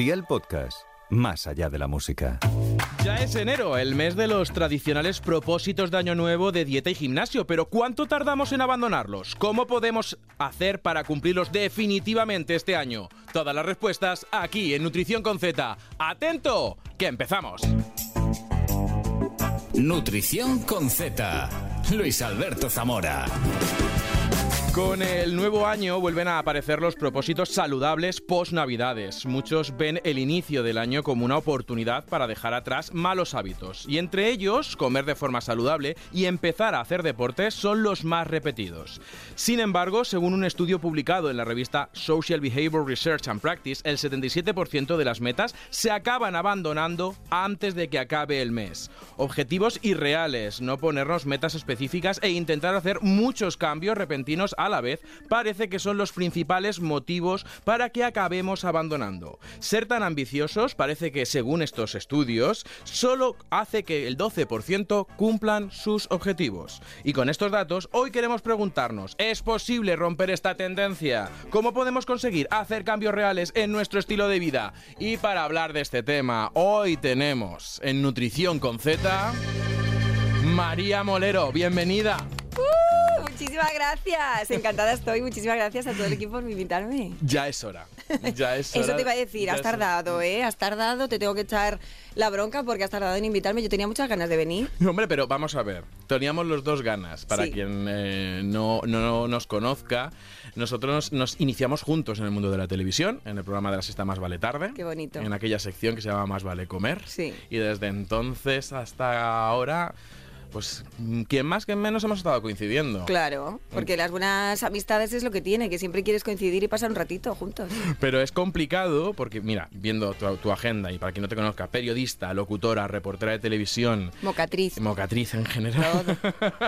Día el podcast, más allá de la música. Ya es enero, el mes de los tradicionales propósitos de Año Nuevo de dieta y gimnasio, pero ¿cuánto tardamos en abandonarlos? ¿Cómo podemos hacer para cumplirlos definitivamente este año? Todas las respuestas aquí en Nutrición con Z. ¡Atento! ¡Que empezamos! Nutrición con Z. Luis Alberto Zamora. Con el nuevo año vuelven a aparecer los propósitos saludables post-navidades. Muchos ven el inicio del año como una oportunidad para dejar atrás malos hábitos. Y entre ellos, comer de forma saludable y empezar a hacer deporte son los más repetidos. Sin embargo, según un estudio publicado en la revista Social Behavior Research and Practice, el 77% de las metas se acaban abandonando antes de que acabe el mes. Objetivos irreales, no ponernos metas específicas e intentar hacer muchos cambios repentinos a la vez parece que son los principales motivos para que acabemos abandonando. Ser tan ambiciosos parece que, según estos estudios, solo hace que el 12% cumplan sus objetivos. Y con estos datos, hoy queremos preguntarnos, ¿es posible romper esta tendencia? ¿Cómo podemos conseguir hacer cambios reales en nuestro estilo de vida? Y para hablar de este tema, hoy tenemos en Nutrición con Z... María Molero, bienvenida. Muchísimas gracias. Encantada estoy. Muchísimas gracias a todo el equipo por invitarme. Ya es hora. Ya es hora. Eso te iba a decir. Ya Has hora. tardado, ¿eh? Has tardado. Te tengo que echar la bronca porque has tardado en invitarme. Yo tenía muchas ganas de venir. No, hombre, pero vamos a ver. Teníamos los dos ganas. Para Sí. quien eh, no, no nos conozca, nosotros nos iniciamos juntos en el mundo de la televisión, en el programa de la sexta Más Vale Tarde. Qué bonito. En aquella sección que se llama Más Vale Comer. Sí. Y desde entonces hasta ahora, pues, quien más que menos hemos estado coincidiendo. Claro, porque las buenas amistades es lo que tiene, que siempre quieres coincidir y pasar un ratito juntos. Pero es complicado porque, mira, viendo tu, tu agenda y para quien no te conozca, periodista, locutora, reportera de televisión, Mocatriz. Mocatriz en general.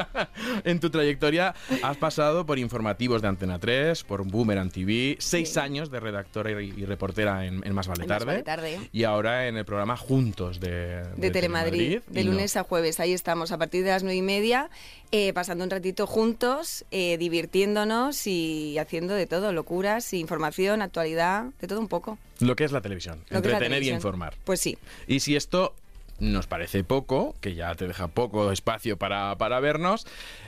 en tu trayectoria has pasado por informativos de Antena 3, por Boomerang TV, seis Sí. años de redactora y, y reportera en, en Más Vale En Más Tarde. Vale Tarde. Y ahora en el programa Juntos de, de Telemadrid, de no- lunes a jueves. Ahí estamos, a partir de las nueve y media, eh, pasando un ratito juntos, eh, divirtiéndonos y haciendo de todo, locuras, información, actualidad, de todo un poco. Lo que es la televisión, Lo la entretener y informar. Pues sí. Y si esto nos parece poco, que ya te deja poco espacio para, para vernos,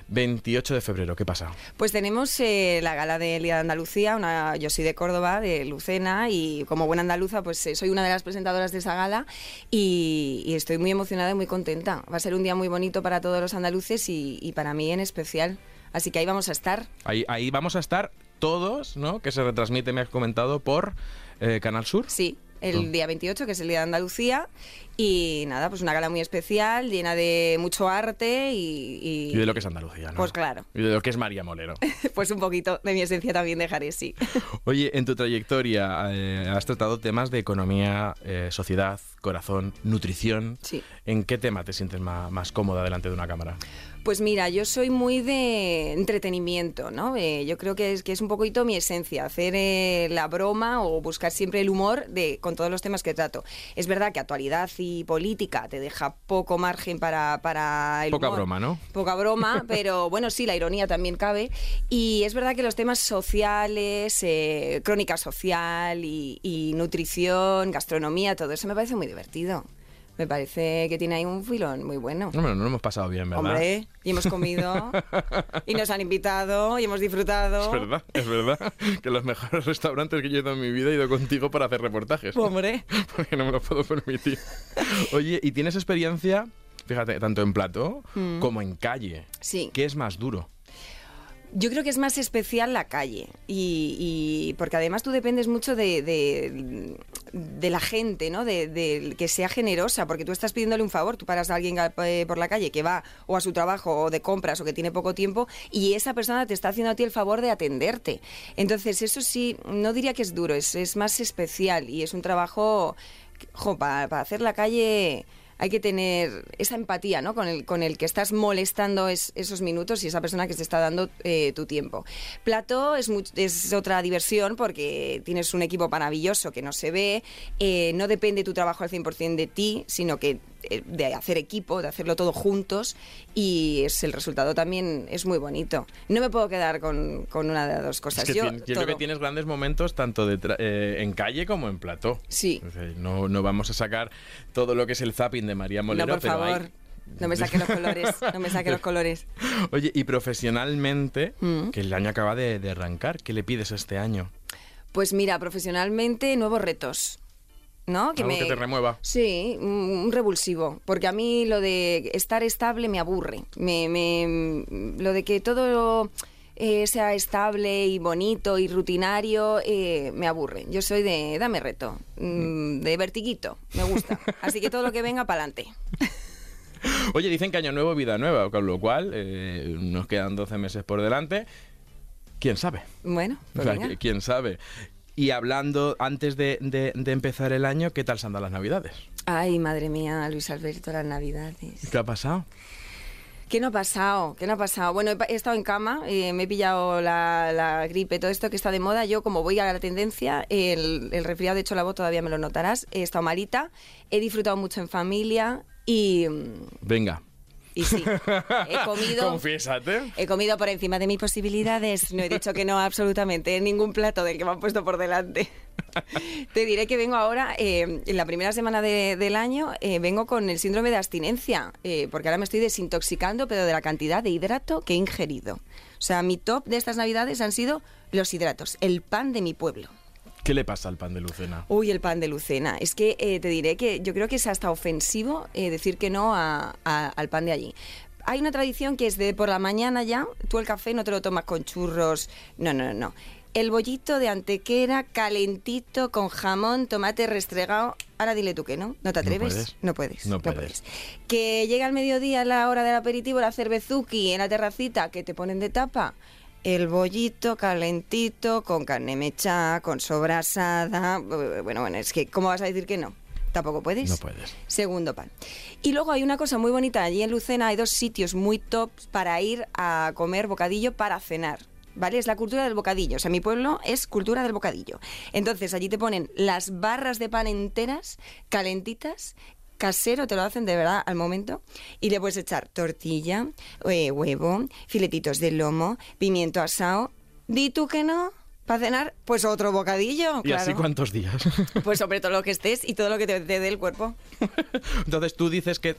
28 de febrero, ¿qué pasa? Pues tenemos eh, la gala de Día de Andalucía, una, yo soy de Córdoba, de Lucena, y como buena andaluza, pues eh, soy una de las presentadoras de esa gala y, y estoy muy emocionada y muy contenta. Va a ser un día muy bonito para todos los andaluces y, y para mí en especial. Así que ahí vamos a estar. Ahí, ahí vamos a estar todos, ¿no? Que se retransmite, me has comentado, por eh, Canal Sur. Sí, el día 28, que es el Día de Andalucía. Y nada, pues una gala muy especial, llena de mucho arte y... y- Y de lo que es Andalucía, ¿no? Pues claro. Y de lo que es María Molero. Pues un poquito de mi esencia también dejaré, sí. Oye, en tu trayectoria eh, has tratado temas de economía, eh, sociedad, corazón, nutrición. Sí. ¿En qué tema te sientes ma- más, cómoda delante de una cámara? Pues mira, yo soy muy de entretenimiento, ¿no? Eh, yo creo que es, que es un poquito mi esencia, hacer eh, la broma o buscar siempre el humor de, con todos los temas que trato. Es verdad que actualidad y política te deja poco margen para, para el Poca humor. broma, ¿no? Poca broma, pero bueno, sí, la ironía también cabe. Y es verdad que los temas sociales, eh, crónica social y, y nutrición, gastronomía, todo eso me parece muy divertido. Me parece que tiene ahí un filón muy bueno. No, bueno, no lo hemos pasado bien, ¿verdad? Hombre, y hemos comido, y nos han invitado, y hemos disfrutado. Es verdad, es verdad que los mejores restaurantes que yo he ido en mi vida he ido contigo para hacer reportajes. Hombre. Porque no me lo puedo permitir. Oye, ¿y tienes experiencia, fíjate, tanto en plato como en calle? Mm. Sí. ¿Qué es más duro? Yo creo que es más especial la calle y, y- porque además tú dependes mucho de, la gente, ¿no? De, de que sea generosa, porque tú estás pidiéndole un favor, tú paras a alguien eh, por la calle que va o a su trabajo o de compras o que tiene poco tiempo y esa persona te está haciendo a ti el favor de atenderte. Entonces eso sí, no diría que es duro, es, más especial y es un trabajo, jo, para hacer la calle hay que tener esa empatía ¿no? con, el, con el que estás molestando es- esos minutos y esa persona que te está dando eh, tu tiempo. Plato es, es otra diversión porque tienes un equipo maravilloso que no se ve, eh, no depende tu trabajo al 100% de ti, sino que de hacer equipo, de hacerlo todo juntos y es el resultado también es muy bonito. No me puedo quedar con, con una de las dos cosas. Es que yo, tien- yo creo que tienes grandes momentos tanto de tra- eh, en calle como en plató. Sí. No, no vamos a sacar todo lo que es el zapping de María Molero, No, por pero hay- favor. No me saque los colores, no me saque los colores. Oye, y profesionalmente, Mm. que el año acaba de, de arrancar, ¿qué le pides este año? Pues mira, profesionalmente nuevos retos. ¿No? Algo que te remueva. Sí, un revulsivo. Porque a mí lo de estar estable me aburre. Me, me- lo de que todo eh, sea estable y bonito y rutinario eh, me aburre. Yo soy de dame reto, mm, de vertiguito, me gusta. Así que todo lo que venga para adelante. Oye, dicen que año nuevo, vida nueva, con lo cual eh, nos quedan 12 meses por delante. ¿Quién sabe? Bueno, O pues sea, venga. que- ¿Quién sabe? Y hablando, antes de, de- de empezar el año, ¿qué tal se andan las navidades? Ay, madre mía, Luis Alberto, las navidades. ¿Qué ha pasado? ¿Qué no ha pasado? ¿Qué no ha pasado? Bueno, he estado en cama, eh, me he pillado la, la gripe, todo esto que está de moda. Yo, como voy a la tendencia, el, el resfriado, de hecho, la voz todavía me lo notarás. He estado malita, he disfrutado mucho en familia y, mm, Venga. Y sí, he comido. Confiésate. He comido por encima de mis posibilidades. No he dicho que no absolutamente en ningún plato del que me han puesto por delante. Te diré que vengo ahora, eh, en la primera semana de- del año, eh, vengo con el síndrome de abstinencia, eh, porque ahora me estoy desintoxicando, pero de la cantidad de hidrato que he ingerido. O sea, mi top de estas navidades han sido los hidratos, el pan de mi pueblo. ¿Qué le pasa al pan de Lucena? Uy, el pan de Lucena. Es que eh, te diré que yo creo que es hasta ofensivo eh, decir que no a- a- al pan de allí. Hay una tradición que es de por la mañana ya, tú el café no te lo tomas con churros, no, no, no, no. El bollito de antequera calentito con jamón, tomate restregado. Ahora dile tú que no, ¿no te No atreves? puedes. No puedes. No puedes. Que llega al mediodía la hora del aperitivo, la cervezuki en la terracita que te ponen de tapa. El bollito calentito con carne mecha, con sobrasada. Bueno, bueno, es que ¿cómo vas a decir que no? Tampoco puedes. No puedes. Segundo pan. Y luego hay una cosa muy bonita. Allí en Lucena hay dos sitios muy tops para ir a comer bocadillo para cenar. ¿Vale? Es la cultura del bocadillo. O sea, mi pueblo es cultura del bocadillo. Entonces, allí te ponen las barras de pan enteras, calentitas, casero, te lo hacen de verdad al momento, y le puedes echar tortilla, eh, huevo, filetitos de lomo, pimiento asado. Di tú que no, para cenar, pues otro bocadillo. ¿Y así cuántos días? Pues sobre todo lo que estés y todo lo que te, te dé el cuerpo. Entonces tú dices que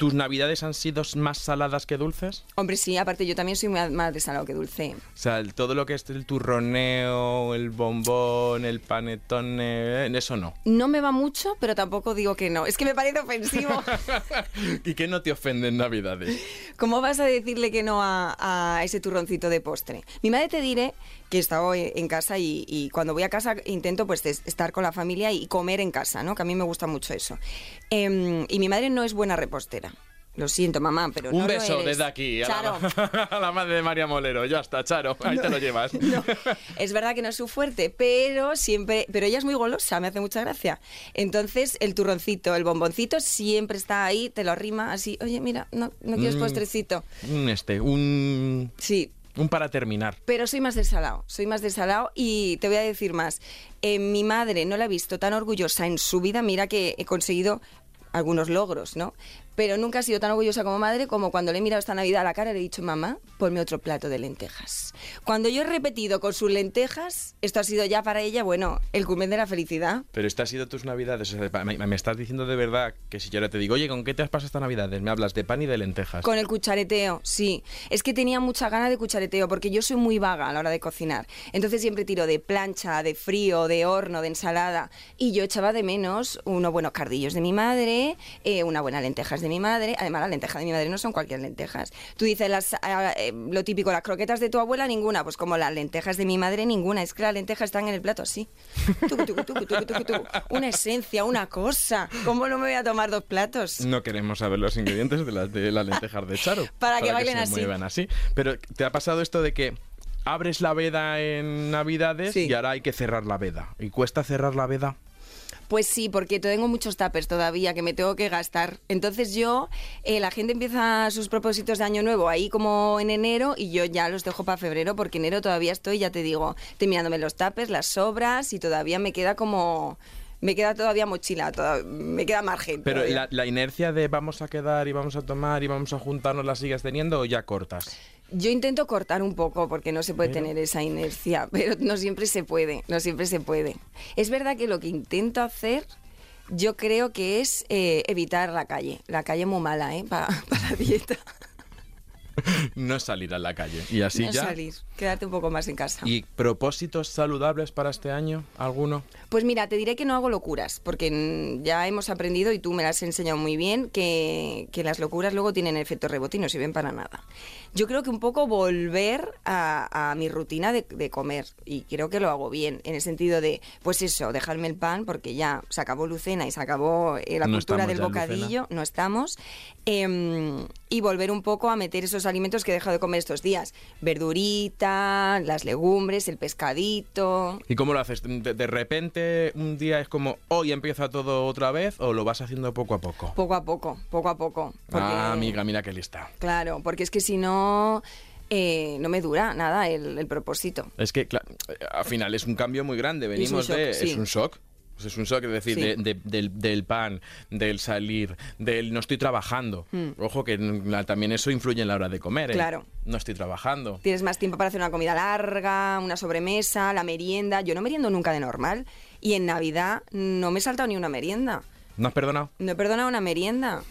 tus navidades han sido más saladas que dulces. Hombre, sí, aparte yo también soy más, de salado que dulce. O sea, el- todo lo que es el turroneo, el bombón, el panetone, eh, eso no. No me va mucho, pero tampoco digo que no. Es que me parece ofensivo. ¿Y qué no te ofende en navidades? ¿Cómo vas a decirle que no a, a ese turroncito de postre? Mi madre te diré que he estado en casa y, y cuando voy a casa intento pues es- estar con la familia y comer en casa, ¿no? Que a mí me gusta mucho eso. Em, y mi madre no es buena repostera. Lo siento, mamá, pero Un no lo beso eres. desde aquí a la, a la madre de María Molero. Ya está, Charo. Ahí te lo llevas. No, es verdad que no es su fuerte, pero siempre, pero ella es muy golosa, me hace mucha gracia. Entonces, el turroncito, el bomboncito siempre está ahí, te lo arrima así, oye, mira, no, no quieres Mm. postrecito. Un este, un, Sí, un para terminar. pero soy más del salado, soy más del salado y te voy a decir más. Eh, mi madre no la he visto tan orgullosa en su vida, mira que he conseguido algunos logros, ¿no? Pero nunca ha sido tan orgullosa como madre como cuando le he mirado esta Navidad a la cara y le he dicho, mamá, ponme otro plato de lentejas. Cuando yo he repetido con sus lentejas, esto ha sido ya para ella, bueno, el culmen de la felicidad. Pero esta ha sido tus navidades. O sea, me, me estás diciendo de verdad que si yo ahora te digo, oye, ¿con qué te has pasado esta navidades? Me hablas de pan y de lentejas. Con el cuchareteo, sí. Es que tenía mucha gana de cuchareteo porque yo soy muy vaga a la hora de cocinar. Entonces siempre tiro de plancha, de frío, de horno, de ensalada. Y yo echaba de menos unos buenos cardillos de mi madre, eh, una buena lentejas de mi madre. Además, las lentejas de mi madre no son cualquier lentejas. Tú dices las, ah, eh, lo típico, las croquetas de tu abuela, ninguna. Pues como las lentejas de mi madre, ninguna. Es que las lentejas están en el plato así. Tucu, tucu, tucu. Una esencia, una cosa. ¿Cómo no me voy a tomar dos platos? No queremos saber los ingredientes de las de las lentejas de Charo. Para que bailen se así. muevan así. Pero ¿te ha pasado esto de que abres la veda en Navidades Sí. y ahora hay que cerrar la veda? ¿Y cuesta cerrar la veda? Pues sí, porque tengo muchos tapers todavía que me tengo que gastar. Entonces yo, eh, la gente empieza sus propósitos de año nuevo ahí como en enero y yo ya los dejo para febrero porque enero todavía estoy, ya te digo, terminándome los tapers, las sobras y todavía me queda como me queda todavía mochila, toda- me queda margen. Pero la, la inercia de vamos a quedar y vamos a tomar y vamos a juntarnos, ¿la sigues teniendo o ya cortas? Yo intento cortar un poco porque no se puede tener esa inercia, pero no siempre se puede, no siempre se puede. Es verdad que lo que intento hacer, yo creo que es eh, evitar la calle. La calle es muy mala, ¿eh? Pa- para la dieta. No salir a la calle. Y así no ya. salir, quedarte un poco más en casa. ¿Y propósitos saludables para este año? ¿Alguno? Pues mira, te diré que no hago locuras, porque ya hemos aprendido, y tú me las has enseñado muy bien, que, que las locuras luego tienen efecto rebote y no sirven para nada. Yo creo que un poco volver a, a mi rutina de, de comer, y creo que lo hago bien, en el sentido de, pues eso, dejarme el pan, porque ya se acabó Lucena y se acabó eh, la No cultura del bocadillo, no estamos, em, y volver un poco a meter esos alimentos que he dejado de comer estos días, verdurita, las legumbres, el pescadito, ¿Y cómo lo haces? ¿De, de repente un día es como hoy empieza todo otra vez o lo vas haciendo poco a poco? Poco a poco, poco a poco. porque- Ah, amiga, mira qué lista. Claro, porque es que si no, eh, no me dura nada el, el propósito. Es que, claro, al final es un cambio muy grande. es Venimos shock, de. sí. Es un shock. Pues es un shock, es decir, Sí. de- de- del, del pan, del salir, del no estoy trabajando. Ojo que mm, también eso influye en la hora de comer. ¿eh? Claro. No estoy trabajando. Tienes más tiempo para hacer una comida larga, una sobremesa, la merienda. Yo no meriendo nunca de normal. Y en Navidad no me he saltado ni una merienda. ¿No has perdonado? No he perdonado una merienda.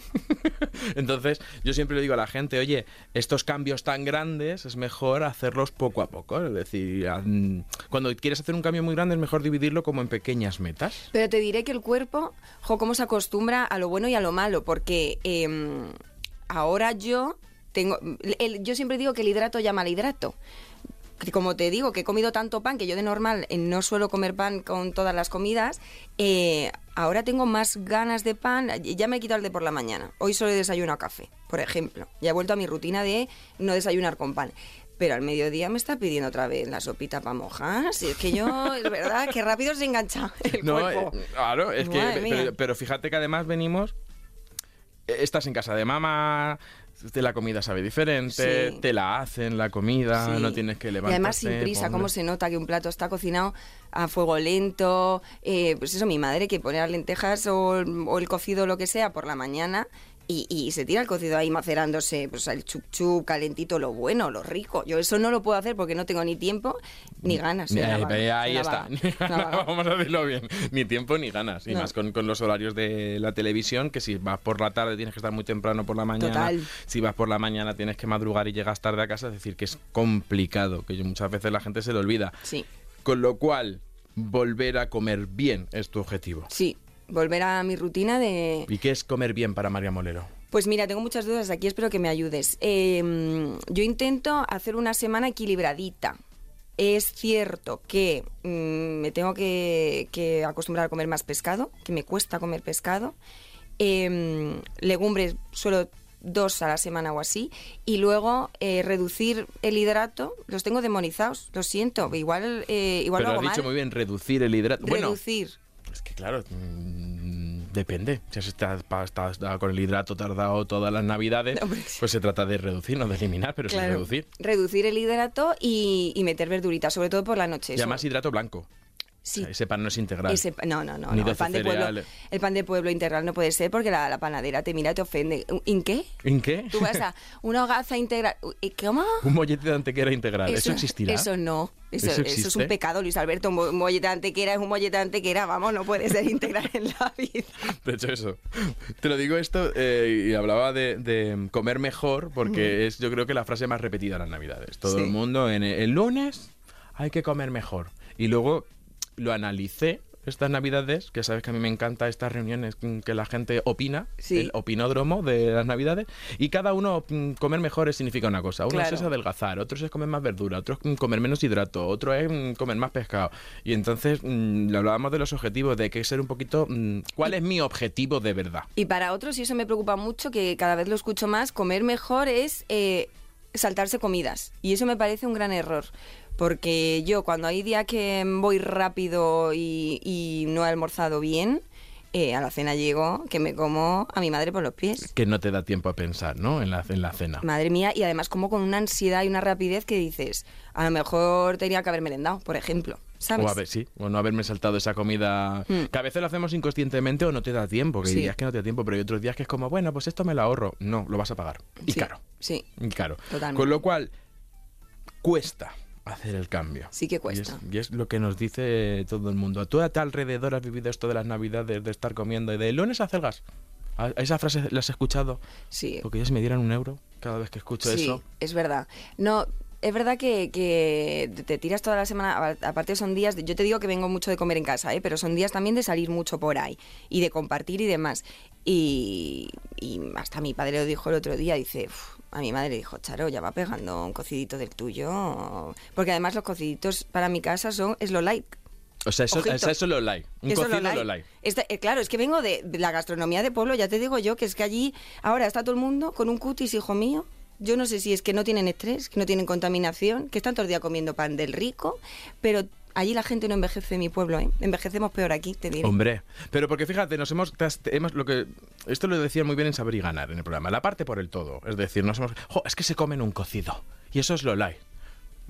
Entonces, yo siempre le digo a la gente, oye, estos cambios tan grandes es mejor hacerlos poco a poco. Es decir, cuando quieres hacer un cambio muy grande es mejor dividirlo como en pequeñas metas. Pero te diré que el cuerpo, jo, cómo se acostumbra a lo bueno y a lo malo, porque em, ahora yo tengo, el- yo siempre digo que el hidrato llama al hidrato. Como te digo, que he comido tanto pan, que yo de normal eh, no suelo comer pan con todas las comidas, eh, ahora tengo más ganas de pan, ya me he quitado el de por la mañana. Hoy solo he desayunado café, por ejemplo. Ya he vuelto a mi rutina de no desayunar con pan. Pero al mediodía me está pidiendo otra vez la sopita para mojar. Si es que yo, es verdad, que rápido se engancha el No, cuerpo. eh, claro, es que. Madre. Pero, pero fíjate que además venimos. eh, Estás en casa de mamá, la comida sabe diferente, Sí. te la hacen la comida, Sí. No tienes que Y levantarte. además sin prisa, ponle- cómo se nota que un plato está cocinado a fuego lento. eh, pues eso, mi madre que pone las lentejas o, o el cocido o lo que sea por la mañana y, y se tira el cocido ahí macerándose, pues el chup chup, calentito, lo bueno, lo rico. Yo eso no lo puedo hacer porque no tengo ni tiempo ni ganas. vaga, eh, ahí está. vaga. Vamos a decirlo bien. Ni tiempo ni ganas. Y No. más con, con los horarios de la televisión, que si vas por la tarde tienes que estar muy temprano por la mañana. Total. Si vas por la mañana tienes que madrugar y llegas tarde a casa. Es decir, que es complicado, que yo- muchas veces la gente se le olvida. Sí, Con lo cual, volver a comer bien es tu objetivo. sí. Volver a mi rutina de... ¿Y qué es comer bien para María Molero? Pues mira, tengo muchas dudas aquí, espero que me ayudes. Eh, yo intento hacer una semana equilibradita. Es cierto que mm, me tengo que, que acostumbrar a comer más pescado, que me cuesta comer pescado. Eh, legumbres suelo dos a la semana o así. Y luego eh, reducir el hidrato, los tengo demonizados, lo siento. Igual, eh, igual Pero lo has hago dicho mal. muy bien, reducir el hidrato. Bueno, Reducir. Es que claro, mm, depende. Si has estado, con el hidrato tardado todas las navidades, sí. pues se trata de reducir, no de eliminar, pero sí Claro. reducir. Reducir el hidrato y, y meter verduritas, sobre todo por la noche. Y además hidrato blanco. Sí. O sea, ese pan no es integral. Ese no, no, no. Ni no. El, 12 pan de pueblo, el pan de pueblo integral no puede ser porque la, la panadera te mira y te ofende. ¿En qué? ¿En qué? Tú vas a una hogaza integral. ¿Y ¿Cómo? Un mollete de antequera integral. ¿Eso, existirá? Eso no. Eso, ¿Eso eso es un pecado, Luis Alberto. Un mo- un mollete de antequera es un mollete de antequera. Vamos, no puede ser integral en la vida. De hecho, eso. Te lo digo esto eh, y hablaba de, de comer mejor porque es yo creo que la frase más repetida en las navidades. Todo Sí. el mundo en el, el lunes hay que comer mejor. Y luego lo analicé estas navidades, que sabes que a mí me encanta estas reuniones que la gente opina, Sí. el opinódromo de las navidades, y cada uno mm, comer mejor significa una cosa. Uno Claro. es adelgazar, otro es comer más verdura, otro es mm, comer menos hidrato, otro es mm, comer más pescado. Y entonces mm, le hablábamos de los objetivos, de que ser un poquito... ¿Cuál es mi objetivo de verdad? Y para otros, y eso me preocupa mucho, que cada vez lo escucho más, comer mejor es eh, saltarse comidas. Y eso me parece un gran error. Porque yo, cuando hay días que voy rápido y, y no he almorzado bien, eh, a la cena llego que me como a mi madre por los pies. Que no te da tiempo a pensar, ¿no? En la, en la cena. Madre mía, y además como con una ansiedad y una rapidez que dices, a lo mejor tenía que haber merendado, por ejemplo. ¿Sabes? O a ver, sí, o no haberme saltado esa comida. Mm. Que a veces lo hacemos inconscientemente o no te da tiempo, que Sí. dirías que no te da tiempo, pero hay otros días que es como, bueno, pues esto me lo ahorro. No, lo vas a pagar. Y Sí, caro. Sí, Y caro. Totalmente. Con lo cual, cuesta hacer el cambio. sí que Y cuesta. es, y es lo que nos dice todo el mundo. ¿Tú a tu alrededor has vivido esto de las navidades, de estar comiendo y de lunes a celgas? ¿A- ¿Esa frase la has escuchado? Sí. Porque ellos me dieran un euro cada vez que escucho sí, eso. es verdad. No, es verdad que, que te tiras toda la semana, aparte son días, de- yo te digo que vengo mucho de comer en casa, ¿eh? pero son días también de salir mucho por ahí y de compartir y demás. Y, y hasta mi padre lo dijo el otro día, dice, "Uf", a mi madre le dijo, Charo, ya va pegando un cocidito del tuyo. Porque además los cociditos para mi casa son, es lo like. O sea, eso, eso, eso lo like. Un Eso cocido lo lo like. like. Esta- eh, claro, es que vengo de, de la gastronomía de pueblo, ya te digo yo, que es que allí ahora está todo el mundo con un cutis, hijo mío. Yo no sé si es que no tienen estrés, que no tienen contaminación, que están todo el día comiendo pan del rico, pero allí la gente no envejece en mi pueblo, ¿eh? Envejecemos peor aquí, te diré. Hombre, pero porque fíjate, nos hemos, hemos lo que esto lo decían muy bien en Saber y Ganar en el programa, la parte por el todo, es decir, nos hemos, "Jo, es que se comen un cocido y eso es lo like.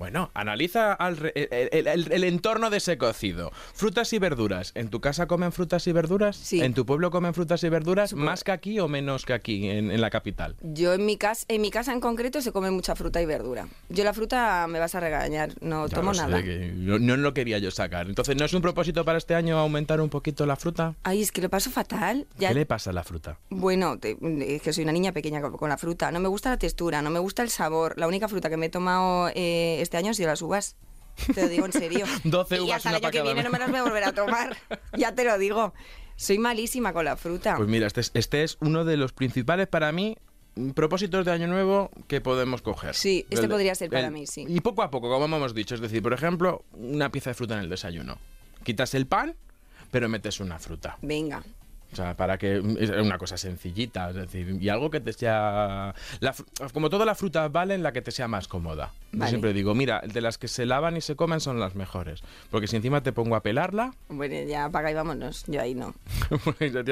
Bueno, analiza al re- el, el- el- el entorno de ese cocido. Frutas y verduras. ¿En tu casa comen frutas y verduras? Sí. ¿En tu pueblo comen frutas y verduras? Supongo. ¿Más que aquí o menos que aquí, en, en la capital? Yo en mi casa, en mi casa en concreto se come mucha fruta y verdura. Yo la fruta me vas a regañar, no Ya tomo nada. que no, no lo quería yo sacar. Entonces, ¿no es un propósito para este año aumentar un poquito la fruta? Ay, es que lo paso fatal. Ya, ¿Qué le pasa a la fruta? Bueno, te- es que soy una niña pequeña con, con la fruta. No me gusta la textura, no me gusta el sabor. La única fruta que me he tomado eh, este año han sido las uvas. Te lo digo en serio. 12 y uvas, hasta el año que viene no me las voy a volver a tomar. ya te lo digo. Soy malísima con la fruta. Pues mira, este es, este es uno de los principales para mí mm, propósitos de año nuevo que podemos coger. Sí, este El- podría ser para el- mí, sí. Y poco a poco, como hemos dicho, es decir, por ejemplo, una pieza de fruta en el desayuno. Quitas el pan, pero metes una fruta. Venga. O sea, para que es una cosa sencillita, es decir, y algo que te sea la como todas las frutas valen, la que te sea más cómoda. Yo Vale. siempre digo, mira, de las que se lavan y se comen son las mejores, porque si encima te pongo a pelarla, Bueno, ya apaga y vámonos. Yo ahí no. Digo,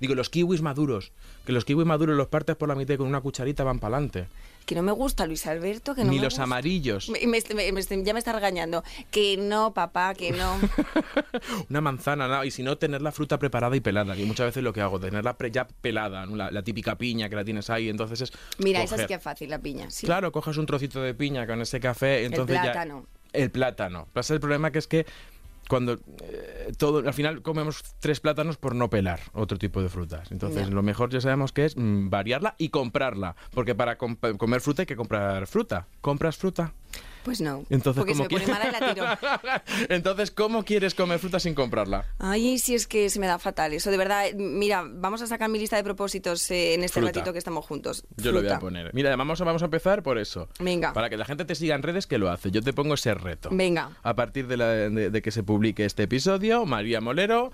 Digo, los kiwis maduros. Que los kiwis maduros los partes por la mitad y con una cucharita van para adelante. Que no me gusta Luis Alberto, que no Ni me los gusta. amarillos. Me- me- ya me está regañando. Que no, papá, que no. Una manzana, nada. Y si no, tener la fruta preparada y pelada. Y muchas veces lo que hago, tenerla ya pelada. ¿no? La, la típica piña que la tienes ahí. Entonces es. Mira, esa sí coger. que es fácil, la piña. Sí. Claro, coges un trocito de piña con ese café. Entonces ya- plátano. el plátano. Pasa el problema que es que cuando eh, todo al final comemos tres plátanos por no pelar otro tipo de frutas. Entonces, Ya. lo mejor ya sabemos que es mm, variarla y comprarla, porque para comer fruta hay que comprar fruta. ¿Compras fruta? Pues no. Entonces, porque se ¿cómo me pone quieres? mala y la tiro. Entonces, ¿cómo quieres comer fruta sin comprarla? Ay, si es que se me da fatal eso, de verdad. Mira, vamos a sacar mi lista de propósitos eh, en este Fruta. ratito que estamos juntos. Yo lo voy a poner. Mira, vamos a, vamos a empezar por eso. Venga. Para que la gente te siga en redes, que lo hace. Yo te pongo ese reto. Venga. A partir de, la- de- de que se publique este episodio, María Molero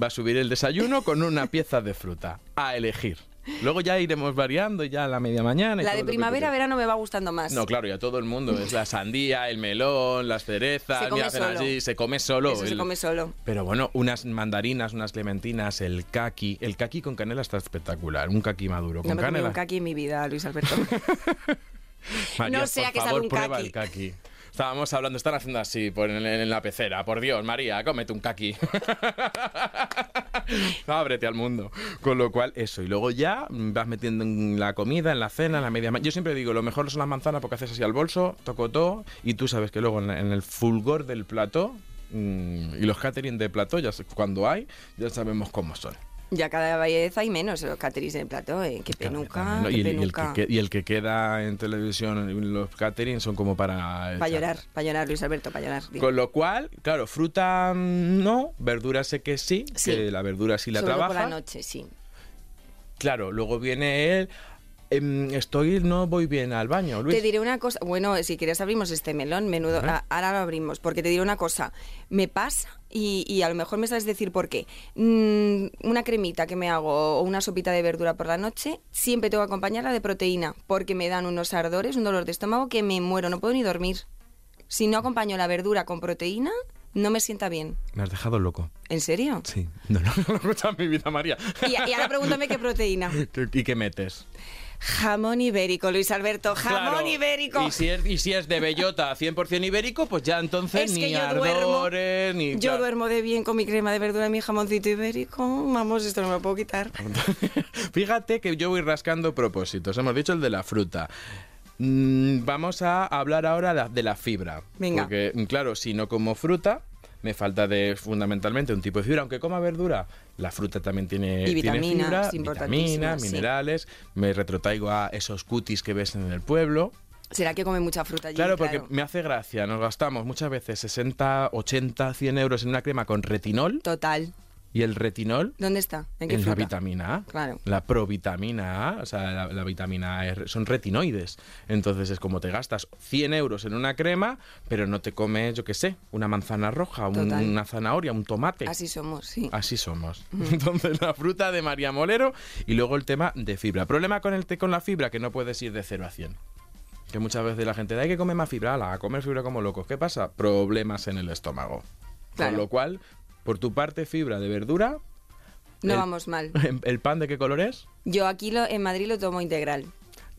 va a subir el desayuno con una pieza de fruta. A elegir. Luego ya iremos variando ya a la media mañana. y La de lo que tú primavera, quieras. verano me va gustando más. No, claro, y a todo el mundo. Es la sandía, el melón, las cerezas. Se come solo. se come solo. Eso se el- come solo. Pero bueno, unas mandarinas, unas clementinas, el kaki. El kaki con canela está espectacular. Un kaki maduro No con me he comido canela. un kaki en mi vida, Luis Alberto. María, No sea por que salga favor, un prueba kaki. el kaki. Estábamos hablando, están haciendo así por en, en la pecera. Por Dios, María, cómete un kaki. Ábrete al mundo. Con lo cual, eso. Y luego ya vas metiendo en la comida, en la cena, en la media. Yo siempre digo, lo mejor son las manzanas porque haces así al bolso, toco todo. Y tú sabes que luego en, en el fulgor del plató mm, y los catering de plató, ya sé- cuando hay, ya sabemos cómo son. Ya cada vez hay menos los caterings en el plató, ¿eh? Qué penuca, ¿no? qué y, el, y el que, y el que queda en televisión, los catering son como para... Para llorar, para llorar, Luis Alberto, para llorar. digo. Con lo cual, claro, fruta no, verdura sé que sí, Sí. que la verdura sí la Sobre trabaja. por la noche, sí. Claro, luego viene él. Em, estoy, no voy bien al baño, Luis. Te diré una cosa, bueno, si quieres abrimos este melón, menudo, a- ahora lo abrimos, porque te diré una cosa, me pasa y, y a lo mejor me sabes decir por qué. Mm, una cremita que me hago o una sopita de verdura por la noche, siempre tengo que acompañarla de proteína, porque me dan unos ardores, un dolor de estómago que me muero, no puedo ni dormir. Si no acompaño la verdura con proteína, no me sienta bien. Me has dejado loco. ¿En serio? Sí. No, no, no, no, escucha mi vida, María. Y, y ahora pregúntame qué proteína. ¿Y qué metes? Jamón ibérico, Luis Alberto, jamón Claro, ibérico. Y si, es, y si es de bellota 100% ibérico, pues ya entonces Es que ni yo ardores, ni... Yo duermo de bien con mi crema de verdura y mi jamoncito ibérico. Vamos, esto no me lo puedo quitar. Fíjate que yo voy rascando propósitos. Hemos dicho el de la fruta. Mm, vamos a hablar ahora de- la fibra. Venga. Porque, claro, si no como fruta, me falta de fundamentalmente un tipo de fibra. Aunque coma verdura, la fruta también tiene, Y tiene vitaminas, fibra, sí. minerales. Me retrotraigo a esos cutis que ves en el pueblo. ¿Será que come mucha fruta allí? Claro, porque me hace gracia. Nos gastamos muchas veces 60, 80, 100 euros en una crema con retinol. Total. Y el retinol ¿Dónde está? ¿En qué en la fruta? vitamina A. Claro. La provitamina A, o sea, la, la vitamina A es- son retinoides. Entonces es como te gastas 100 euros en una crema, pero no te comes, yo qué sé, una manzana roja, un- una zanahoria, un tomate. Así somos, sí. Así somos. Entonces la fruta de María Molero y luego el tema de fibra. Problema con el té con la fibra que no puedes ir de 0 a 100. Que muchas veces la gente da hay que comer más fibra, ala, a comer fibra como locos. ¿Qué pasa? Problemas en el estómago. Claro. Con lo cual, por tu parte, fibra de verdura, No el- vamos mal. ¿el pan de qué color es? Yo aquí lo, en Madrid lo tomo integral.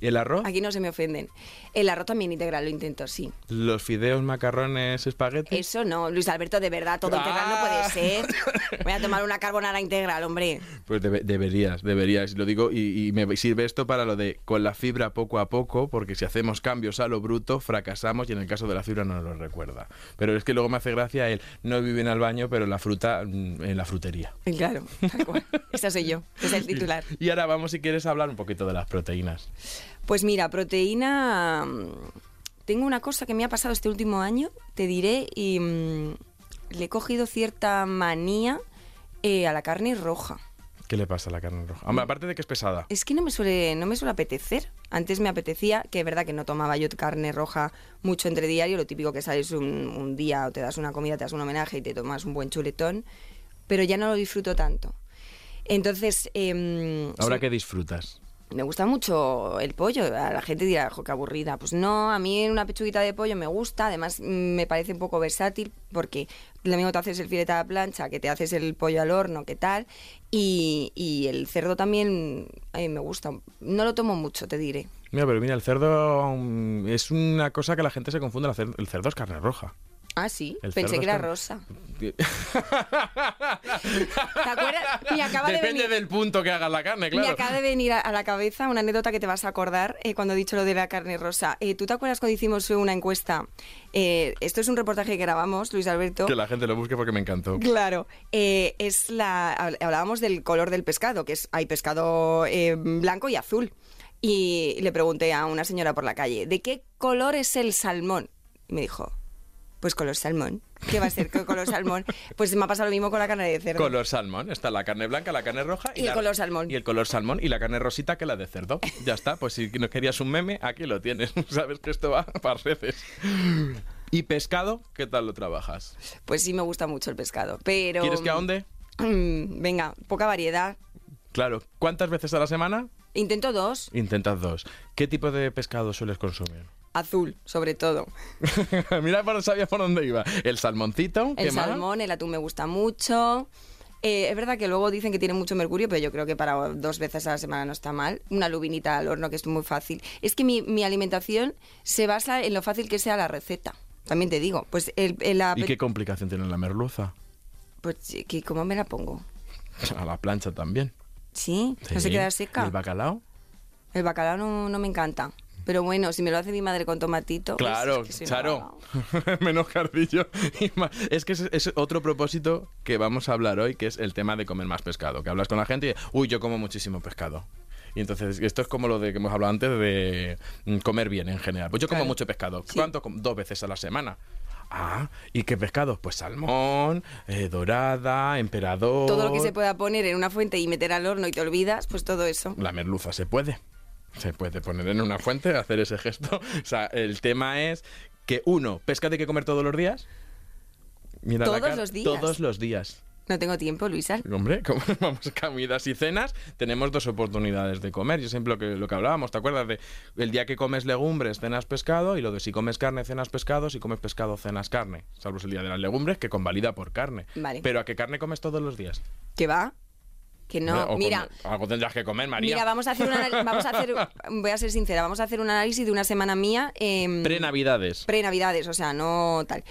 ¿Y el arroz? Aquí no se me ofenden. El arroz también integral lo intento, sí. ¿Los fideos, macarrones, espaguetis? Eso no, Luis Alberto, de verdad, todo integral no puede Ah. ser. Voy a tomar una carbonara integral, hombre. Pues debe- deberías, deberías. Lo digo y, y me sirve esto para lo de con la fibra poco a poco, porque si hacemos cambios a lo bruto, fracasamos y en el caso de la fibra no nos lo recuerda. Pero es que luego me hace gracia el no viven al baño, pero la fruta mm, en la frutería. Claro, tal cual. Esa soy yo, es el titular. Y ahora vamos, si quieres, a hablar un poquito de las proteínas. Pues mira, proteína. mm, Tengo una cosa que me ha pasado este último año, te diré, y mm, le he cogido cierta manía eh, a la carne roja. ¿Qué le pasa a la carne roja? Aparte de que es pesada. Es que no me suele, no me suele apetecer. Antes me apetecía, que es verdad que no tomaba yo carne roja mucho entre diario, lo típico que sales un, un día o te das una comida, te das un homenaje y te tomas un buen chuletón, pero ya no lo disfruto tanto. Entonces, em, Ahora sí, que disfrutas. Me gusta mucho el pollo. A la gente dirá, jo, qué aburrida. Pues no, a mí una pechuguita de pollo me gusta. Además, mm, me parece un poco versátil porque lo mismo te haces el filete a la plancha, que te haces el pollo al horno, qué tal. Y, y el cerdo también me gusta. No lo tomo mucho, te diré. Mira, pero mira, el cerdo mm, es una cosa que la gente se confunde. El cerdo es carne roja. Ah, sí. El Pensé que era está- rosa. ¿Te acuerdas? Me acaba de Depende venir- del punto que hagas la carne, claro. Me acaba de venir a, la cabeza una anécdota que te vas a acordar eh, cuando he dicho lo de la carne rosa. Eh, ¿Tú te acuerdas cuando hicimos una encuesta? Eh, esto es un reportaje que grabamos, Luis Alberto. Que la gente lo busque porque me encantó. Claro, es la habl- hablábamos del color del pescado, que es hay pescado blanco y azul. Y le pregunté a una señora por la calle, ¿de qué color es el salmón? Y me dijo, pues color salmón. ¿Qué va a ser ¿Qué color salmón? Pues me ha pasado lo mismo con la carne de cerdo. Color salmón. Está la carne blanca, la carne roja Y el la- color salmón. Y el color salmón y la carne rosita que la de cerdo. Ya está. Pues si no querías un meme, aquí lo tienes. Sabes que esto va para reces. ¿Y pescado? ¿Qué tal lo trabajas? Pues sí me gusta mucho el pescado, pero... ¿Quieres que ahonde? Mm, Venga, poca variedad. Claro. ¿Cuántas veces a la semana? Intento dos, Intentas dos. ¿Qué tipo de pescado sueles consumir? Azul, sobre todo. Mira, por, sabía por dónde iba. El salmoncito. ¿qué El más? salmón, el atún me gusta mucho. Eh, es verdad que luego dicen que tiene mucho mercurio, pero yo creo que para dos veces a la semana no está mal. Una lubinita al horno, que es muy fácil. Es que mi, mi alimentación se basa en lo fácil que sea la receta. También te digo, pues el, el- la- ¿Y qué complicación tiene la merluza? pues que cómo me la pongo. A la plancha también. ¿Sí? ¿No se Sí. queda ¿Y seca? el bacalao? El bacalao no, no me encanta. Pero bueno, si me lo hace mi madre con tomatito. pues Claro, es que vaga. Menos cardillo. y más. Es que es, es otro propósito que vamos a hablar hoy, que es el tema de comer más pescado. Que hablas con la gente y, uy, yo como muchísimo pescado. Y entonces, esto es como lo de que hemos hablado antes de mm, comer bien en general. Pues yo como Claro. mucho pescado. Sí. ¿Cuánto? Dos veces a la semana. Ah, ¿y qué pescado? Pues salmón, eh, dorada, emperador. Todo lo que se pueda poner en una fuente y meter al horno y te olvidas, pues todo eso. La merluza se puede. Se puede poner en una fuente, hacer ese gesto. O sea, el tema es que uno, pescado hay que comer todos los días. Mira Todos cara, los días. Todos los días. No tengo tiempo, Luisa. Hombre, como vamos comidas y cenas, tenemos dos oportunidades de comer. Yo siempre lo que, lo que hablábamos, ¿te acuerdas? De el día que comes legumbres, cenas pescado, y lo de si comes carne, cenas pescado, si comes pescado, cenas carne. Salvo el día de las legumbres, que convalida por carne. Vale. Pero ¿a qué carne comes todos los días? ¿Qué va? Que no, O con- mira, algo tendrás que comer, María. mira, vamos a hacer una, vamos a hacer, voy a ser sincera, vamos a hacer un análisis de una semana mía. em, Pre-navidades. pre-navidades, o sea, no tal.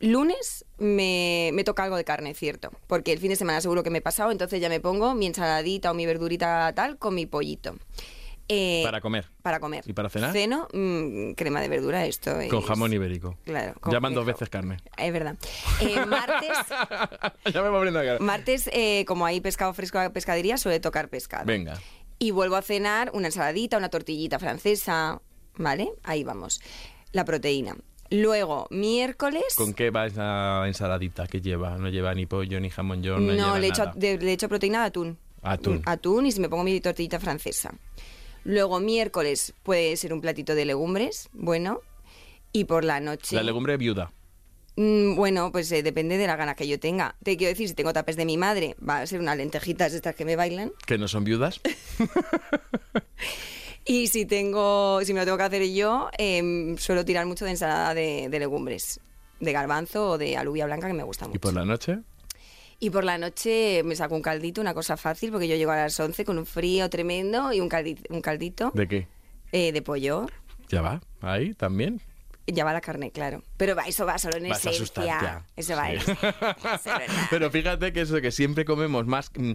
Lunes me, me toca algo de carne, cierto, porque el fin de semana seguro que me he pasado, entonces ya me pongo mi ensaladita o mi verdurita tal con mi pollito. Eh, Para comer. Para comer. ¿Y para cenar? Ceno, mm, crema de verdura, esto es... Con jamón ibérico. Claro. con- Llaman dos veces carne. Es verdad. Eh, martes, ya me va cara. martes eh, como hay pescado fresco a pescadería, suele tocar pescado. Venga. Y vuelvo a cenar una ensaladita, una tortillita francesa, ¿vale? Ahí vamos. La proteína. Luego, miércoles... ¿Con qué va esa ensaladita que lleva? No lleva ni pollo, ni jamón york, no, No, lleva le echo, nada. de- le echo proteína de atún. Atún. Atún y si me pongo mi tortillita francesa. Luego miércoles puede ser un platito de legumbres, bueno. Y por la noche... La legumbre viuda. Mm, bueno, pues eh, depende de la gana que yo tenga. Te quiero decir, si tengo tapes de mi madre, va a ser unas lentejitas estas que me bailan. Que no son viudas. Y si tengo, si me lo tengo que hacer yo, em, suelo tirar mucho de ensalada de, de legumbres. De garbanzo o de alubia blanca que me gusta mucho. ¿Y por la noche? Y por la noche me saco un caldito, una cosa fácil, porque yo llego a las 11 con un frío tremendo y un caldito, un caldito ¿De qué? eh, de pollo. Ya va. Ahí también. Ya va la carne, claro. Pero va, eso va solo en esencia. Eso va Sí. en. Pero fíjate que eso, que siempre comemos más... mm,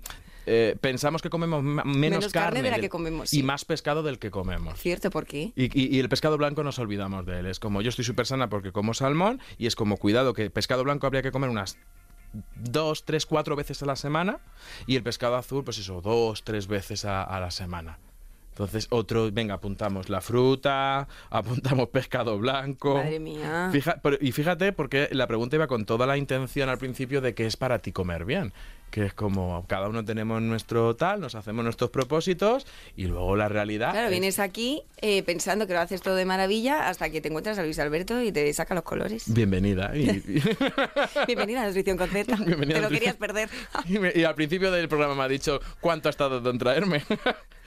eh, pensamos que comemos menos, Menos carne de la que comemos, Y sí. más pescado del que comemos. Cierto, ¿por qué? Y, y- y el pescado blanco nos olvidamos de él. Es como yo estoy súper sana porque como salmón y es como cuidado que pescado blanco habría que comer unas dos, tres, cuatro veces a la semana y el pescado azul pues eso, dos, tres veces a, a la semana. Entonces otro, venga, apuntamos la fruta, apuntamos pescado blanco. Madre mía. Fija- pero- y fíjate porque la pregunta iba con toda la intención al principio de que es para ti comer bien. Que es como cada uno tenemos nuestro tal, nos hacemos nuestros propósitos y luego la realidad. Claro, es- vienes aquí eh, pensando que lo haces todo de maravilla hasta que te encuentras a Luis Alberto y te saca los colores. Bienvenida. Y, Bienvenida a Nutrición con Z. Bienvenida Te lo querías perder. y me- y al principio del programa me ha dicho cuánto ha estado en traerme.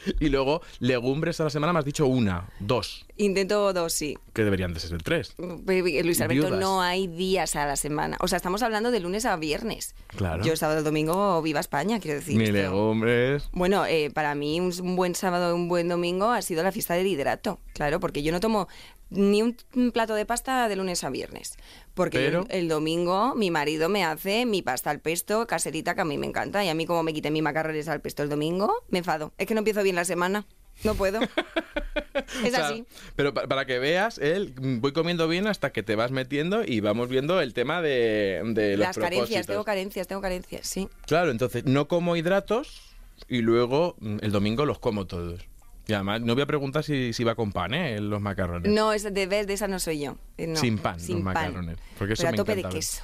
y luego, legumbres a la semana me has dicho una, dos, Intento dos, sí. que deberían de ser tres. Luis Alberto, Viudas. no hay días a la semana. O sea, estamos hablando de lunes a viernes. Claro. Yo sábado domingo viva España, quiero decir. Ni legumbres. Bueno, eh, para mí un, buen sábado y un buen domingo ha sido la fiesta del hidrato, claro, porque yo no tomo ni un plato de pasta de lunes a viernes, porque Pero- el, el domingo mi marido me hace mi pasta al pesto caserita que a mí me encanta y a mí como me quité mi macarrones al pesto el domingo, me enfado. Es que no empiezo bien la semana, no puedo. es O sea, así. Pero pa- para que veas, él, mm, voy comiendo bien hasta que te vas metiendo y vamos viendo el tema de, de los Las carencias, tengo carencias, tengo carencias, sí. Claro, entonces no como hidratos y luego mm, el domingo los como todos. Y además no voy a preguntar si, si va con pan, ¿eh? Los macarrones. No, es de, de esa no soy yo. eh, no, Sin pan, sin los pan. macarrones, porque eso Pero a me tope de encanta queso.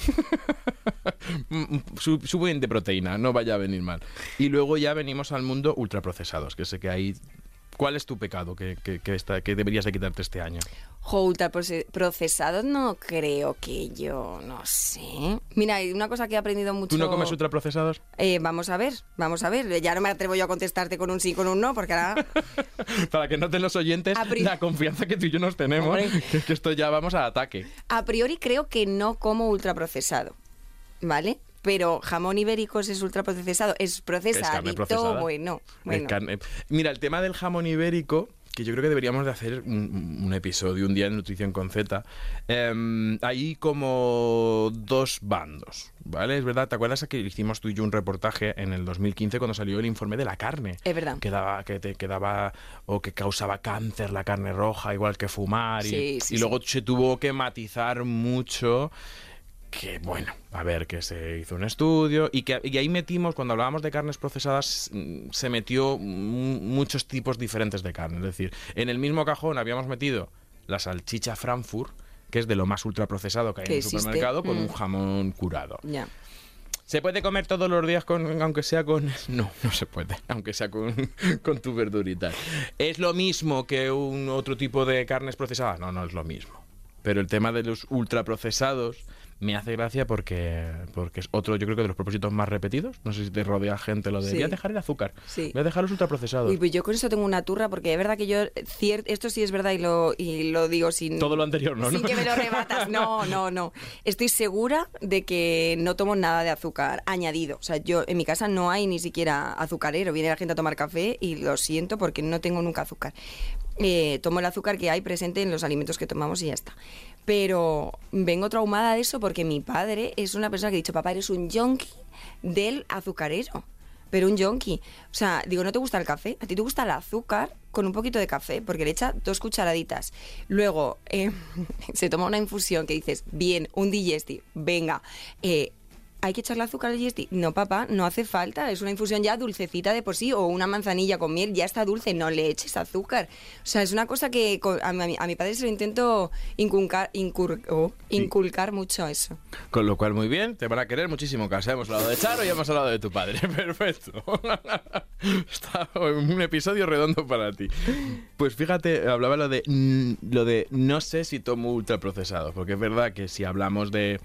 Su- Suben de proteína, no vaya a venir mal. Y luego ya venimos al mundo ultraprocesados, que sé que ahí... ¿Cuál es tu pecado que, que, que está- que deberías de quitarte este año? Jo, ultraprocesados no creo que yo, no sé. Mira, hay una cosa que he aprendido mucho... ¿Tú no comes ultraprocesados? Eh, vamos a ver, vamos a ver. Ya no me atrevo yo a contestarte con un sí, con un no, porque ahora... Para que noten los oyentes A la confianza que tú y yo nos tenemos, Hombre. que es que esto ya vamos al ataque. A priori creo que no como ultraprocesado, ¿vale? Pero jamón ibérico es ultraprocesado, es Es carne procesadito, procesada. bueno, bueno. Mira, el tema del jamón ibérico, que yo creo que deberíamos de hacer un, un episodio un día en Nutrición con Z, em, hay como dos bandos, ¿vale? Es verdad, ¿te acuerdas que hicimos tú y yo un reportaje en el 2015 cuando salió el informe de la carne? Es verdad. Que daba, que te quedaba o que causaba cáncer la carne roja, igual que fumar, y, Sí, sí, y sí. luego se tuvo que matizar mucho que bueno, a ver, que se hizo un estudio y que y ahí metimos, cuando hablábamos de carnes procesadas, mm, se metió muchos tipos diferentes de carne. Es decir, en el mismo cajón habíamos metido la salchicha Frankfurt, que es de lo más ultraprocesado que hay en el supermercado, con Mm. un jamón curado. Ya. ¿Se puede comer todos los días con, aunque sea con... No, no se puede, aunque sea con, con tu verdurita. ¿Es lo mismo que un otro tipo de carnes procesadas? No, no es lo mismo. Pero el tema de los ultraprocesados me hace gracia porque, porque es otro, yo creo que de los propósitos más repetidos. No sé si te rodea gente lo de Sí. voy a dejar el azúcar, Sí. voy a dejar los ultraprocesados. Uy, pues yo con eso tengo una turra porque es verdad que yo, cier- esto sí es verdad y lo, y lo digo sin... Todo lo anterior, ¿no? Sin ¿no? que me lo rebatas. No, no, no. Estoy segura de que no tomo nada de azúcar añadido. O sea, yo en mi casa no hay ni siquiera azucarero. Viene la gente a tomar café y lo siento porque no tengo nunca azúcar. Eh, tomo el azúcar que hay presente en los alimentos que tomamos y ya está. Pero vengo traumada de eso porque mi padre es una persona que ha dicho, papá, eres un yonki del azucarero. Pero un yonki. O sea, digo, ¿no te gusta el café? A ti te gusta el azúcar con un poquito de café, porque le echa dos cucharaditas. Luego, eh, se toma una infusión que dices, bien, un digestive, venga, eh, ¿hay que echarle azúcar al digestive? No, papá, no hace falta. Es una infusión ya dulcecita de por sí, o una manzanilla con miel, ya está dulce, no le eches azúcar. O sea, es una cosa que a mi, a mi padre se lo intento inculcar, incur- oh, inculcar mucho eso. Con lo cual, muy bien, te van a querer muchísimo en casa. Hemos hablado de Charo y hemos hablado de tu padre. Perfecto. Está un episodio redondo para ti. Pues fíjate, hablaba lo de, mm, lo de no sé si tomo ultraprocesado, porque es verdad que si hablamos de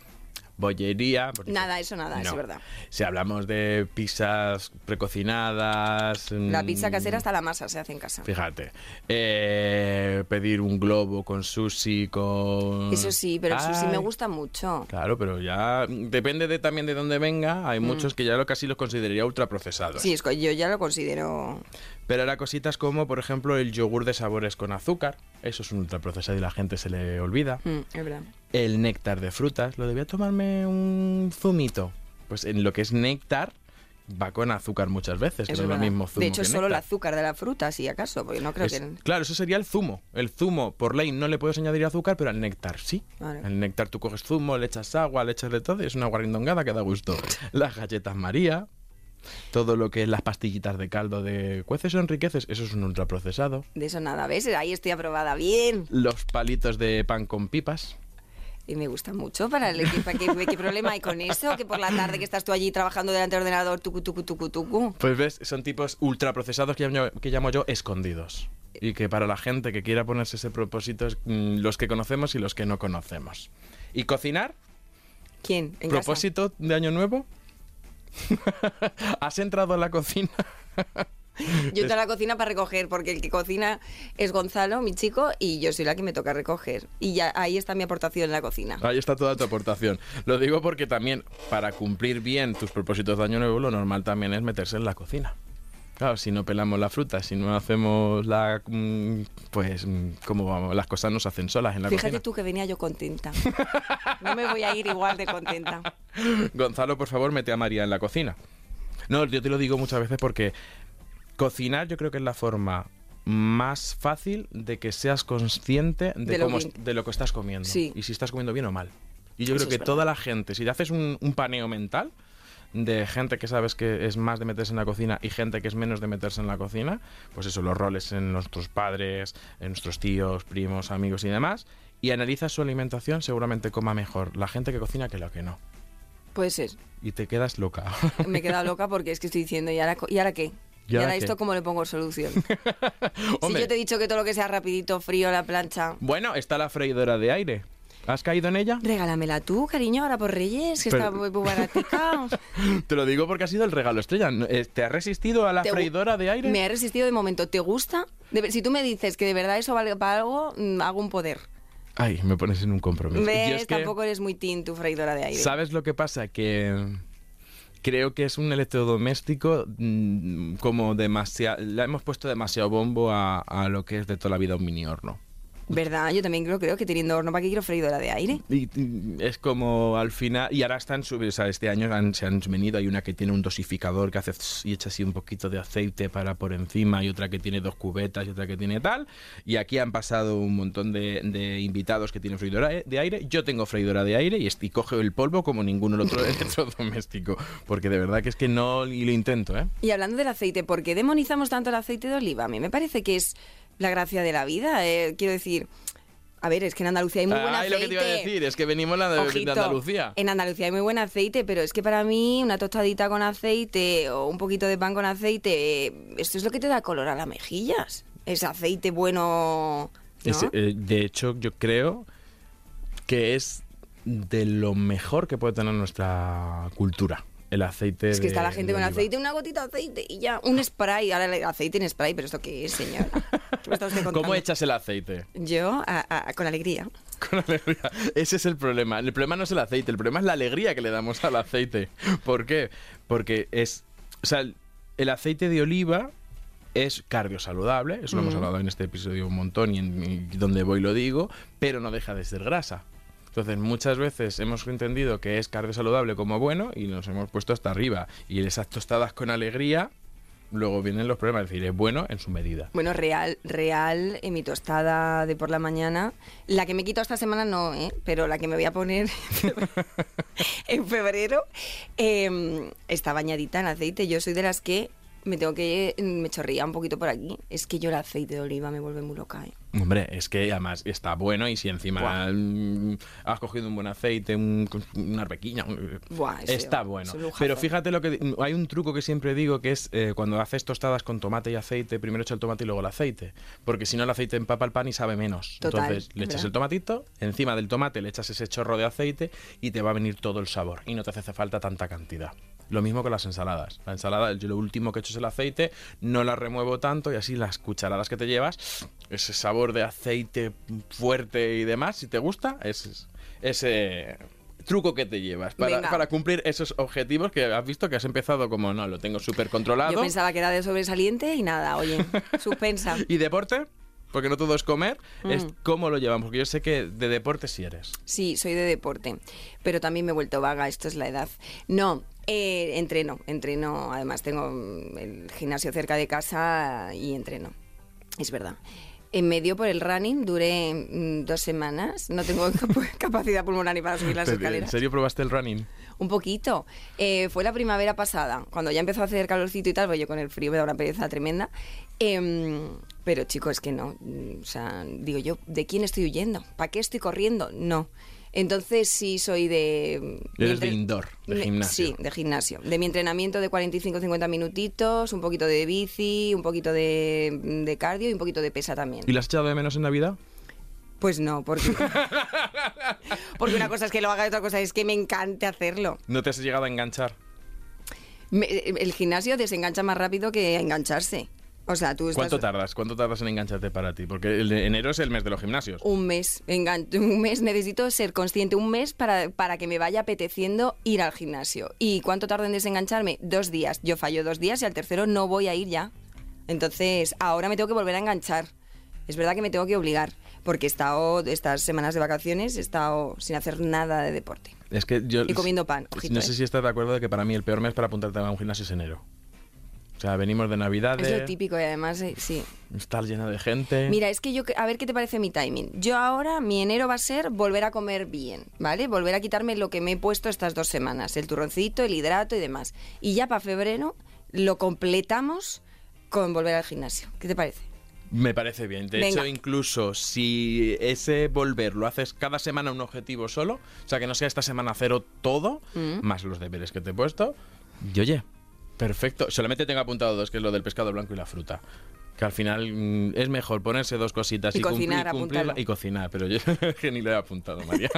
bollería... Nada, eso nada, eso es verdad. Si hablamos de pizzas precocinadas... La mm, pizza casera hasta la masa se hace en casa. Fíjate, eh, pedir un globo con sushi, con... Eso sí, pero el sushi me gusta mucho. Claro, pero ya depende de también de dónde venga. Hay muchos que ya lo casi los consideraría ultraprocesados. Mm. Sí, es que yo ya lo considero. Pero ahora cositas como, por ejemplo, el yogur de sabores con azúcar. Eso es un ultraprocesado y la gente se le olvida. Mm, es verdad. El néctar de frutas. Lo debía tomarme un zumito. Pues en lo que es néctar va con azúcar muchas veces, que no es lo mismo zumo de hecho, que solo el azúcar de la fruta, si acaso, porque no creo Es- que. Claro, eso sería el zumo. El zumo, por ley, no le puedes añadir azúcar, pero al néctar sí. Vale. El néctar tú coges zumo, le echas agua, le echas de todo y es una guarrindongada que da gusto. Las galletas María, todo lo que es las pastillitas de caldo de cueces o enriqueces, eso es un ultraprocesado. De eso nada, ¿ves? Ahí estoy aprobada bien. Los palitos de pan con pipas. Y me gusta mucho para el equipo. ¿Qué, qué problema hay con eso? Que por la tarde que estás tú allí trabajando delante del ordenador, tucu, tucu, tucu, tucu. Pues ves, son tipos ultraprocesados que llamo, que llamo yo escondidos. Y que para la gente que quiera ponerse ese propósito es mm, los que conocemos y los que no conocemos. ¿Y cocinar? ¿Quién? ¿En casa? ¿Propósito de año nuevo? ¿Has entrado a la cocina? Yo entro a la cocina para recoger, porque el que cocina es Gonzalo, mi chico, y yo soy la que me toca recoger. Y ya ahí está mi aportación en la cocina. Ahí está toda tu aportación. Lo digo porque también para cumplir bien tus propósitos de año nuevo, lo normal también es meterse en la cocina. Claro, si no pelamos la fruta, si no hacemos la... mm, Pues, mm, ¿cómo vamos? Las cosas no se hacen solas en la Fíjate cocina. tú que venía yo contenta. No me voy a ir igual de contenta. Gonzalo, por favor, mete a María en la cocina. No, yo te lo digo muchas veces porque cocinar yo creo que es la forma más fácil de que seas consciente de, De lo cómo, de lo que estás comiendo. Sí. Y si estás comiendo bien o mal. Y yo Eso creo que toda la gente, si te haces un, un paneo mental de gente que sabes que es más de meterse en la cocina y gente que es menos de meterse en la cocina, pues eso, los roles en nuestros padres, en nuestros tíos, primos, amigos y demás, y analizas su alimentación, seguramente coma mejor la gente que cocina que la que no. Puede ser. Y te quedas loca. Me he quedado loca porque es que estoy diciendo, ¿y ahora, ¿y ahora qué? ¿Y ¿Y ahora esto cómo le pongo solución? si yo te he dicho que todo lo que sea rapidito, frío, la plancha... Bueno, está la freidora de aire. ¿Has caído en ella? Regálamela tú, cariño, ahora por Reyes, que Pero- está muy, baratica. Te lo digo porque ha sido el regalo estrella. Eh, ¿Te has resistido a la ¿Te gu- freidora de aire? Me ha resistido de momento. ¿Te gusta? De si tú me dices que de verdad eso vale para algo, mm, hago un poder. Ay, me pones en un compromiso. Y ¿Ves? es que, Tampoco eres muy teen tu freidora de aire. ¿Sabes lo que pasa? Que creo que es un electrodoméstico mm, como demasiado... Le hemos puesto demasiado bombo a, a lo que es de toda la vida un mini horno. ¿Verdad? Yo también creo, creo que teniendo horno, ¿para qué quiero freidora de aire? Y, y es como al final, y ahora están o sea, este año han- se han venido, hay una que tiene un dosificador que hace y echa así un poquito de aceite para por encima, y otra que tiene dos cubetas y otra que tiene tal, y aquí han pasado un montón de, de invitados que tienen freidora de aire, yo tengo freidora de aire y, y coge el polvo como ningún otro electrodoméstico, porque de verdad que es que no, y lo intento, ¿eh? Y hablando del aceite, ¿por qué demonizamos tanto el aceite de oliva? A mí me parece que es la gracia de la vida. eh, quiero decir, a ver, es que en Andalucía hay muy buen aceite. lo que te iba a decir, es que venimos la de, de Andalucía. En Andalucía hay muy buen aceite, pero es que para mí una tostadita con aceite o un poquito de pan con aceite, eh, esto es lo que te da color a las mejillas. Es aceite bueno. ¿no? Es, eh, de hecho, yo creo que es de lo mejor que puede tener nuestra cultura. El aceite. Es que está de- la gente con oliva. aceite, una gotita de aceite y ya, un spray. Ahora le- aceite en spray, pero ¿esto qué es, señora? ¿Qué me está usted contando? ¿Cómo echas el aceite? Yo, a- a- con alegría. Con alegría. Ese es el problema. El problema no es el aceite, el problema es la alegría que le damos al aceite. ¿Por qué? Porque es. O sea, el- aceite de oliva es cardiosaludable, eso lo hemos hablado en este episodio un montón y, en, y donde voy lo digo, pero no deja de ser grasa. Entonces, muchas veces hemos entendido que es cardiosaludable como bueno y nos hemos puesto hasta arriba. Y esas tostadas con alegría, luego vienen los problemas. Es decir, es bueno en su medida. Bueno, real, real, en mi tostada de por la mañana. La que me quito esta semana no, ¿eh? pero la que me voy a poner en febrero eh, está bañadita en aceite. Yo soy de las que me tengo que... me chorría un poquito por aquí. Es que yo el aceite de oliva me vuelve muy loca, ¿eh? Hombre, es que además está bueno y si encima Buah. mm, has cogido un buen aceite, un- una Buah, está bueno. es. Pero fíjate lo que hay un truco que siempre digo que es eh, cuando haces tostadas con tomate y aceite, primero echa el tomate y luego el aceite, porque si no el aceite empapa el pan y sabe menos. Total, Entonces le echas verdad. el tomatito, encima del tomate le echas ese chorro de aceite y te va a venir todo el sabor y no te hace falta tanta cantidad. Lo mismo con las ensaladas. La ensalada, yo lo último que he hecho es el aceite, no la remuevo tanto y así las cucharadas que te llevas, ese sabor de aceite fuerte y demás, si te gusta, es ese truco que te llevas para, para cumplir esos objetivos que has visto que has empezado como no, lo tengo súper controlado. Yo pensaba que era de sobresaliente y nada, oye, suspensa. ¿Y deporte? Porque no todo es comer, es Mm. cómo lo llevamos, porque yo sé que de deporte sí eres. Sí, soy de deporte, pero también me he vuelto vaga, esto es la edad. No, eh, entreno, entreno, además tengo mm, el gimnasio cerca de casa y entreno, es verdad. En medio por el running duré mm, dos semanas, no tengo cap- capacidad pulmonar ni para subir las ¿En escaleras. serio probaste el running? Un poquito. Eh, fue la primavera pasada, cuando ya empezó a hacer calorcito y tal, pues yo con el frío me da una pereza tremenda. Em, pero chicos, es que no. mm, O sea, digo yo, ¿de quién estoy huyendo? ¿Para qué estoy corriendo? No. Entonces sí soy de... mi Eres de indoor, de gimnasio. Sí, de gimnasio. De mi entrenamiento de 45-50 minutitos, un poquito de bici, un poquito de, de cardio y un poquito de pesa también. ¿Y la has echado de menos en Navidad? Pues no, porque... porque una cosa es que lo haga y otra cosa es que me encante hacerlo. ¿No te has llegado a enganchar? Me- el gimnasio desengancha más rápido que engancharse. O sea, tú estás ¿Cuánto tardas? ¿Cuánto tardas en engancharte para ti? Porque el de enero es el mes de los gimnasios. un mes, engan- un mes, necesito ser consciente, un mes para, para que me vaya apeteciendo ir al gimnasio. ¿Y cuánto tarda en desengancharme? Dos días. Yo fallo dos días y al tercero no voy a ir ya. Entonces, ahora me tengo que volver a enganchar. Es verdad que me tengo que obligar, porque he estado estas semanas de vacaciones, he estado sin hacer nada de deporte. Es que yo... Y comiendo pan, ojito, no ¿eh? sé si estás de acuerdo de que para mí el peor mes para apuntarte a un gimnasio es enero. O sea, venimos de Navidad, Es lo típico y además, eh, sí. está llena de gente. Mira, es que yo, a ver qué te parece mi timing. Yo ahora, mi enero va a ser volver a comer bien, ¿vale? Volver a quitarme lo que me he puesto estas dos semanas, el turroncito, el hidrato y demás. Y ya para febrero lo completamos con volver al gimnasio. ¿Qué te parece? Me parece bien. De Venga. hecho, incluso si ese volver lo haces cada semana un objetivo solo, o sea, que no sea esta semana cero todo, Mm. más los deberes que te he puesto, y oye, perfecto. Solamente tengo apuntado dos, que es lo del pescado blanco y la fruta. Que al final mm, es mejor ponerse dos cositas Y y, cumplir- cocinar, apuntarlo. y cocinar, pero yo que ni lo he apuntado, María.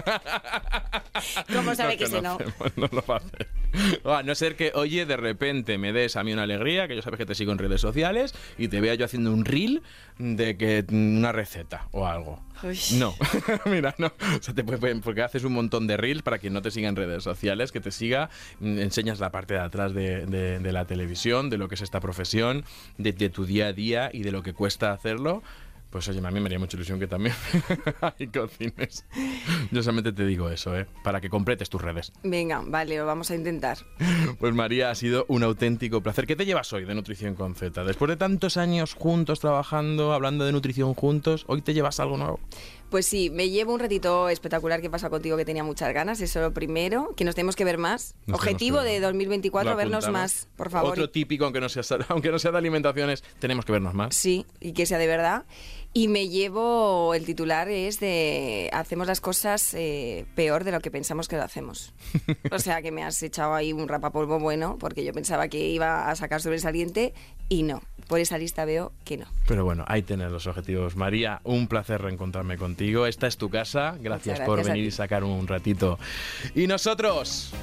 ¿Cómo sabe que ese no? no lo va a hacer. A no ser que, oye, de repente me des a mí una alegría, que yo sabes que te sigo en redes sociales, y te vea yo haciendo un reel de que una receta o algo. Uy. No, mira, no. O sea, te puede- porque haces un montón de reels para quien no te siga en redes sociales, que te siga, mm, enseñas la parte de atrás de, de- de la televisión, de lo que es esta profesión, de, de tu día a día y de lo que cuesta hacerlo. Pues oye, a mí me haría mucha ilusión que también hay cocines. Yo solamente te digo eso, ¿eh? Para que completes tus redes. Venga, vale, lo vamos a intentar. Pues María, ha sido un auténtico placer. ¿Qué te llevas hoy de Nutrición con Z? Después de tantos años juntos trabajando, hablando de nutrición juntos, ¿hoy te llevas algo nuevo? Pues sí, me llevo un ratito espectacular que pasa contigo que tenía muchas ganas, eso lo primero, que nos tenemos que ver más. Nos Objetivo de ver. 2024, Lo vernos más, por favor. Otro típico, aunque no sea, aunque no sea de alimentaciones, tenemos que vernos más. Sí, y que sea de verdad. Y me llevo, el titular es de hacemos las cosas eh, peor de lo que pensamos que lo hacemos. O sea que me has echado ahí un rapapolvo bueno, porque yo pensaba que iba a sacar sobresaliente y no. Por esa lista veo que no. Pero bueno, ahí tenés los objetivos. María, un placer reencontrarme contigo. Esta es tu casa. Gracias, por venir y sacar un ratito. Y nosotros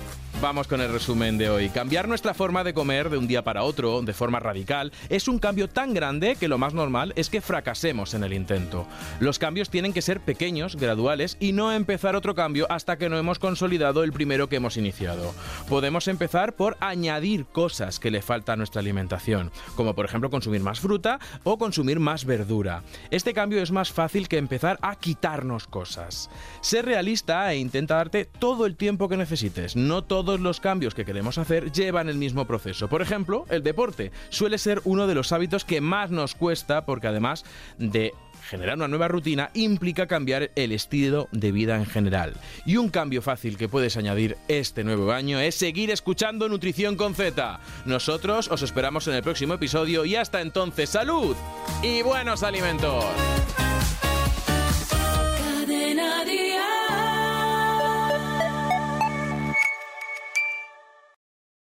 Vamos con el resumen de hoy. Cambiar nuestra forma de comer de un día para otro, de forma radical, es un cambio tan grande que lo más normal es que fracasemos en el intento. Los cambios tienen que ser pequeños, graduales y no empezar otro cambio hasta que no hemos consolidado el primero que hemos iniciado. Podemos empezar por añadir cosas que le falta a nuestra alimentación, como por ejemplo consumir más fruta o consumir más verdura. Este cambio es más fácil que empezar a quitarnos cosas. Sé realista e intenta darte todo el tiempo que necesites, no todo los cambios que queremos hacer llevan el mismo proceso. Por ejemplo, el deporte suele ser uno de los hábitos que más nos cuesta porque además de generar una nueva rutina implica cambiar el estilo de vida en general. Y un cambio fácil que puedes añadir este nuevo año es seguir escuchando Nutrición con Z. Nosotros os esperamos en el próximo episodio y hasta entonces salud y buenos alimentos.